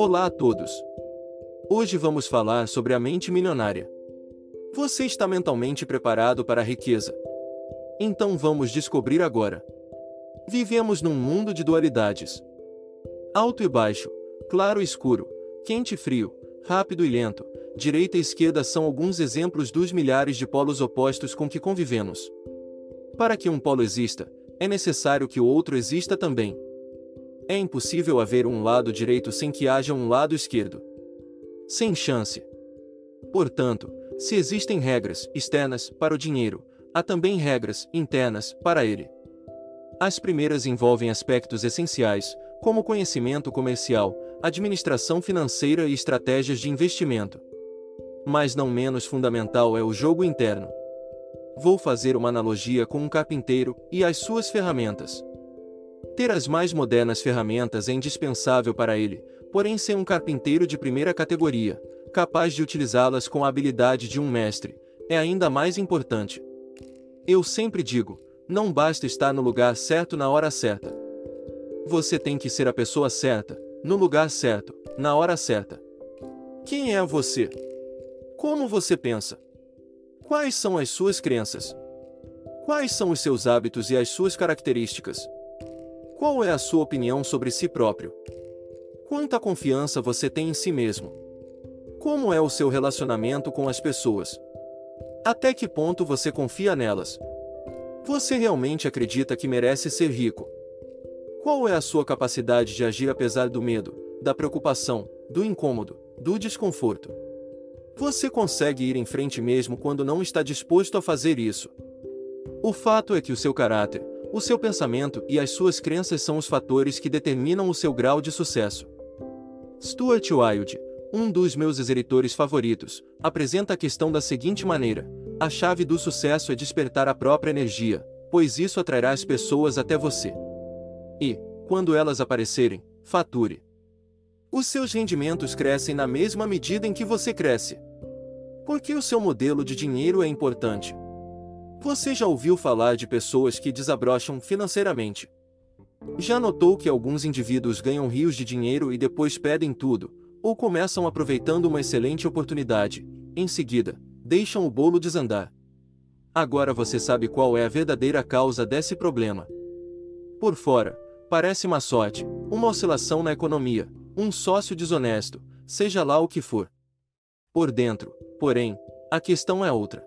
Olá a todos! Hoje vamos falar sobre a mente milionária. Você está mentalmente preparado para a riqueza? Então vamos descobrir agora. Vivemos num mundo de dualidades. Alto e baixo, claro e escuro, quente e frio, rápido e lento, direita e esquerda são alguns exemplos dos milhares de polos opostos com que convivemos. Para que um polo exista, é necessário que o outro exista também. É impossível haver um lado direito sem que haja um lado esquerdo. Sem chance. Portanto, se existem regras externas para o dinheiro, há também regras internas para ele. As primeiras envolvem aspectos essenciais, como conhecimento comercial, administração financeira e estratégias de investimento. Mas não menos fundamental é o jogo interno. Vou fazer uma analogia com um carpinteiro e as suas ferramentas. Ter as mais modernas ferramentas é indispensável para ele, porém ser um carpinteiro de primeira categoria, capaz de utilizá-las com a habilidade de um mestre, é ainda mais importante. Eu sempre digo: não basta estar no lugar certo na hora certa. Você tem que ser a pessoa certa, no lugar certo, na hora certa. Quem é você? Como você pensa? Quais são as suas crenças? Quais são os seus hábitos e as suas características? Qual é a sua opinião sobre si próprio? Quanta confiança você tem em si mesmo? Como é o seu relacionamento com as pessoas? Até que ponto você confia nelas? Você realmente acredita que merece ser rico? Qual é a sua capacidade de agir apesar do medo, da preocupação, do incômodo, do desconforto? Você consegue ir em frente mesmo quando não está disposto a fazer isso? O fato é que o seu caráter, o seu pensamento e as suas crenças são os fatores que determinam o seu grau de sucesso. Stuart Wilde, um dos meus exeritores favoritos, apresenta a questão da seguinte maneira: a chave do sucesso é despertar a própria energia, pois isso atrairá as pessoas até você. E, quando elas aparecerem, fature. Os seus rendimentos crescem na mesma medida em que você cresce. Porque o seu modelo de dinheiro é importante. Você já ouviu falar de pessoas que desabrocham financeiramente? Já notou que alguns indivíduos ganham rios de dinheiro e depois pedem tudo, ou começam aproveitando uma excelente oportunidade, em seguida, deixam o bolo desandar. Agora você sabe qual é a verdadeira causa desse problema. Por fora, parece má sorte, uma oscilação na economia, um sócio desonesto, seja lá o que for. Por dentro, porém, a questão é outra.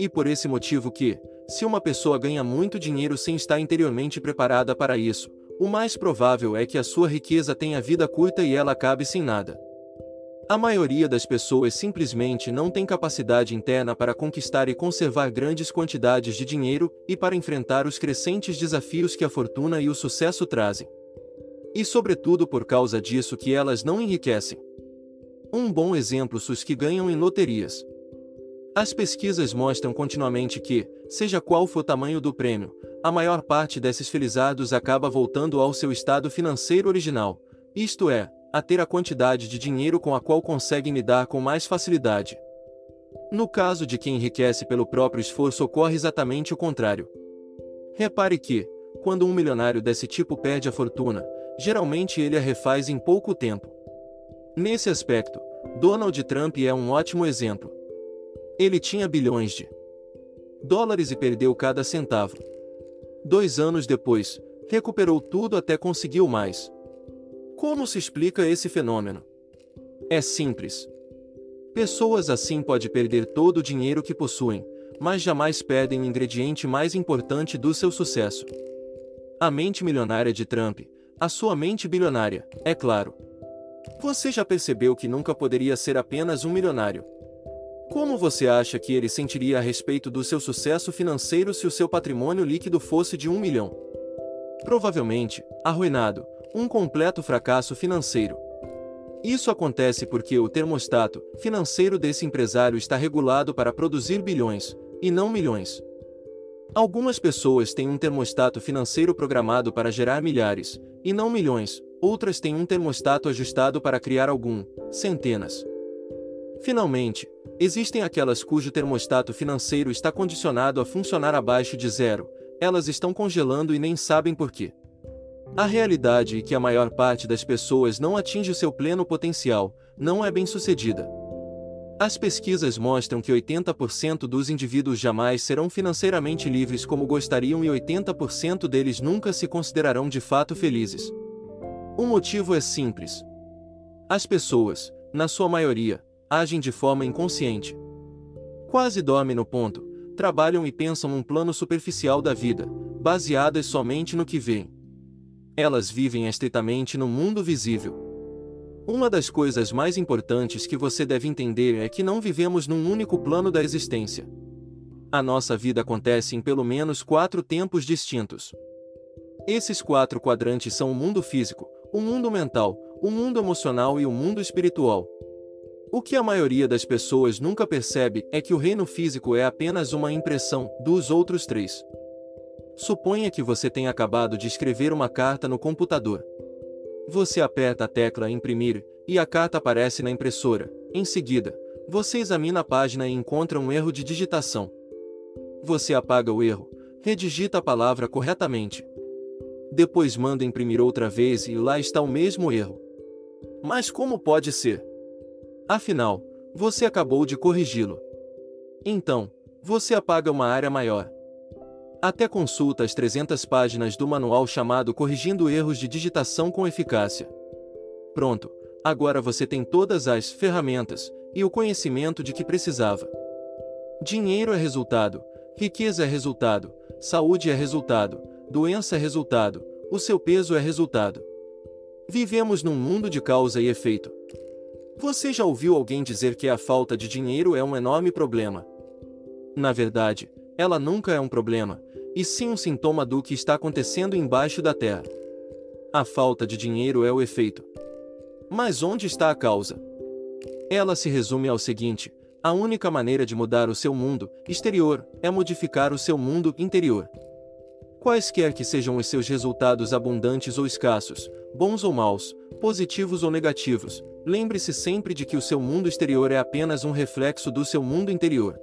E por esse motivo que, se uma pessoa ganha muito dinheiro sem estar interiormente preparada para isso, o mais provável é que a sua riqueza tenha vida curta e ela acabe sem nada. A maioria das pessoas simplesmente não tem capacidade interna para conquistar e conservar grandes quantidades de dinheiro e para enfrentar os crescentes desafios que a fortuna e o sucesso trazem. E sobretudo por causa disso que elas não enriquecem. Um bom exemplo são os que ganham em loterias. As pesquisas mostram continuamente que, seja qual for o tamanho do prêmio, a maior parte desses felizados acaba voltando ao seu estado financeiro original, isto é, a ter a quantidade de dinheiro com a qual conseguem lidar com mais facilidade. No caso de quem enriquece pelo próprio esforço, ocorre exatamente o contrário. Repare que, quando um milionário desse tipo perde a fortuna, geralmente ele a refaz em pouco tempo. Nesse aspecto, Donald Trump é um ótimo exemplo. Ele tinha bilhões de dólares e perdeu cada centavo. Dois anos depois, recuperou tudo até conseguiu mais. Como se explica esse fenômeno? É simples. Pessoas assim podem perder todo o dinheiro que possuem, mas jamais perdem o ingrediente mais importante do seu sucesso. A mente milionária de Trump, a sua mente bilionária, é claro. Você já percebeu que nunca poderia ser apenas um milionário? Como você acha que ele sentiria a respeito do seu sucesso financeiro se o seu patrimônio líquido fosse de um milhão? Provavelmente, arruinado, um completo fracasso financeiro. Isso acontece porque o termostato financeiro desse empresário está regulado para produzir bilhões, e não milhões. Algumas pessoas têm um termostato financeiro programado para gerar milhares, e não milhões, outras têm um termostato ajustado para criar algum, centenas. Finalmente, existem aquelas cujo termostato financeiro está condicionado a funcionar abaixo de zero, elas estão congelando e nem sabem por quê. A realidade é que a maior parte das pessoas não atinge o seu pleno potencial, não é bem-sucedida. As pesquisas mostram que 80% dos indivíduos jamais serão financeiramente livres como gostariam e 80% deles nunca se considerarão de fato felizes. O motivo é simples. As pessoas, na sua maioria, agem de forma inconsciente. Quase dormem no ponto, trabalham e pensam num plano superficial da vida, baseadas somente no que veem. Elas vivem estritamente no mundo visível uma das coisas mais importantes que você deve entender é que não vivemos num único plano da existência. A nossa vida acontece em pelo menos quatro tempos distintos. Esses quatro quadrantes são o mundo físico, o mundo mental, o mundo emocional e o mundo espiritual. O que a maioria das pessoas nunca percebe é que o reino físico é apenas uma impressão dos outros três. Suponha que você tenha acabado de escrever uma carta no computador. Você aperta a tecla Imprimir, e a carta aparece na impressora. Em seguida, você examina a página e encontra um erro de digitação. Você apaga o erro, redigita a palavra corretamente. Depois manda imprimir outra vez e lá está o mesmo erro. Mas como pode ser? Afinal, você acabou de corrigi-lo. Então, você apaga uma área maior. Até consulta as 300 páginas do manual chamado Corrigindo Erros de Digitação com Eficácia. Pronto, agora você tem todas as ferramentas e o conhecimento de que precisava. Dinheiro é resultado, riqueza é resultado, saúde é resultado, doença é resultado, o seu peso é resultado. Vivemos num mundo de causa e efeito. Você já ouviu alguém dizer que a falta de dinheiro é um enorme problema? Na verdade, ela nunca é um problema, e sim um sintoma do que está acontecendo embaixo da terra. A falta de dinheiro é o efeito. Mas onde está a causa? Ela se resume ao seguinte: a única maneira de mudar o seu mundo exterior é modificar o seu mundo interior. Quaisquer que sejam os seus resultados abundantes ou escassos, bons ou maus, positivos ou negativos, lembre-se sempre de que o seu mundo exterior é apenas um reflexo do seu mundo interior.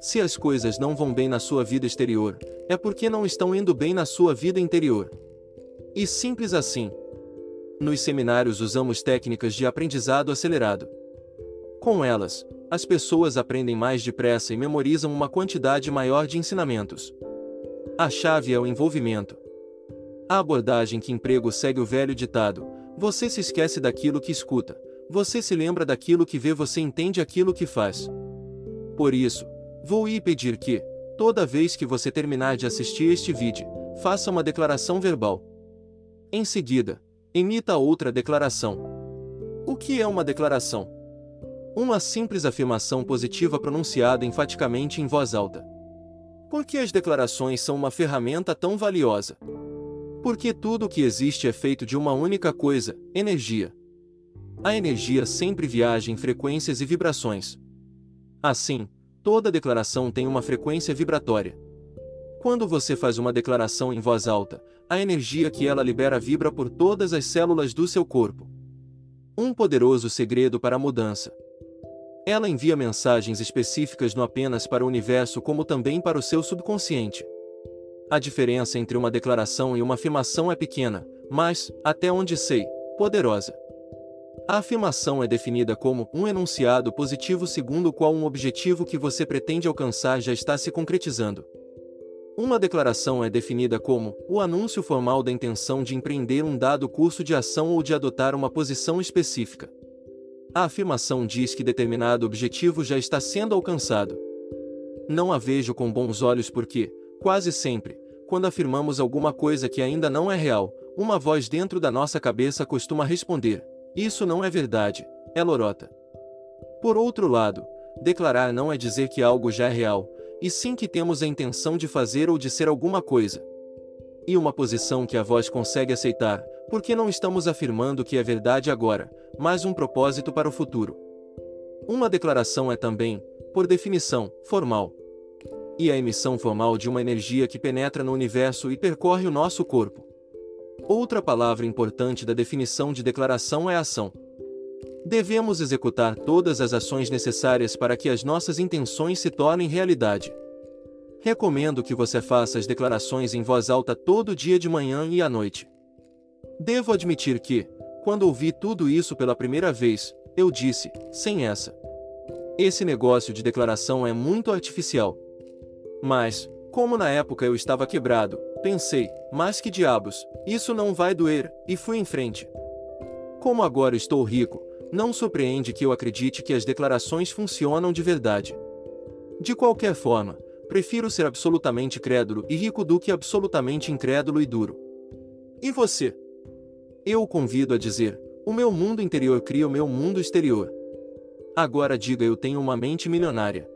Se as coisas não vão bem na sua vida exterior, é porque não estão indo bem na sua vida interior. E simples assim. Nos seminários usamos técnicas de aprendizado acelerado. Com elas, as pessoas aprendem mais depressa e memorizam uma quantidade maior de ensinamentos. A chave é o envolvimento. A abordagem que emprego segue o velho ditado: você se esquece daquilo que escuta, você se lembra daquilo que vê, você entende aquilo que faz. Por isso, Vou ir pedir que, toda vez que você terminar de assistir este vídeo, faça uma declaração verbal. Em seguida, emita outra declaração. O que é uma declaração? Uma simples afirmação positiva pronunciada enfaticamente em voz alta. Por que as declarações são uma ferramenta tão valiosa? Porque tudo o que existe é feito de uma única coisa: energia. A energia sempre viaja em frequências e vibrações. Assim, Toda declaração tem uma frequência vibratória. Quando você faz uma declaração em voz alta, a energia que ela libera vibra por todas as células do seu corpo. Um poderoso segredo para a mudança. Ela envia mensagens específicas não apenas para o universo como também para o seu subconsciente. A diferença entre uma declaração e uma afirmação é pequena, mas, até onde sei, poderosa. A afirmação é definida como um enunciado positivo segundo o qual um objetivo que você pretende alcançar já está se concretizando. Uma declaração é definida como o anúncio formal da intenção de empreender um dado curso de ação ou de adotar uma posição específica. A afirmação diz que determinado objetivo já está sendo alcançado. Não a vejo com bons olhos porque, quase sempre, quando afirmamos alguma coisa que ainda não é real, uma voz dentro da nossa cabeça costuma responder: isso não é verdade, é lorota. Por outro lado, declarar não é dizer que algo já é real, e sim que temos a intenção de fazer ou de ser alguma coisa. E uma posição que a voz consegue aceitar, porque não estamos afirmando que é verdade agora, mas um propósito para o futuro. Uma declaração é também, por definição, formal. E a emissão formal de uma energia que penetra no universo e percorre o nosso corpo. Outra palavra importante da definição de declaração é ação. Devemos executar todas as ações necessárias para que as nossas intenções se tornem realidade. Recomendo que você faça as declarações em voz alta todo dia de manhã e à noite. Devo admitir que, quando ouvi tudo isso pela primeira vez, eu disse, sem essa. Esse negócio de declaração é muito artificial. Mas, como na época eu estava quebrado, pensei, mas que diabos, isso não vai doer, e fui em frente. Como agora estou rico, não surpreende que eu acredite que as declarações funcionam de verdade. De qualquer forma, prefiro ser absolutamente crédulo e rico do que absolutamente incrédulo e duro. E você? Eu o convido a dizer: o meu mundo interior cria o meu mundo exterior. Agora diga eu tenho uma mente milionária.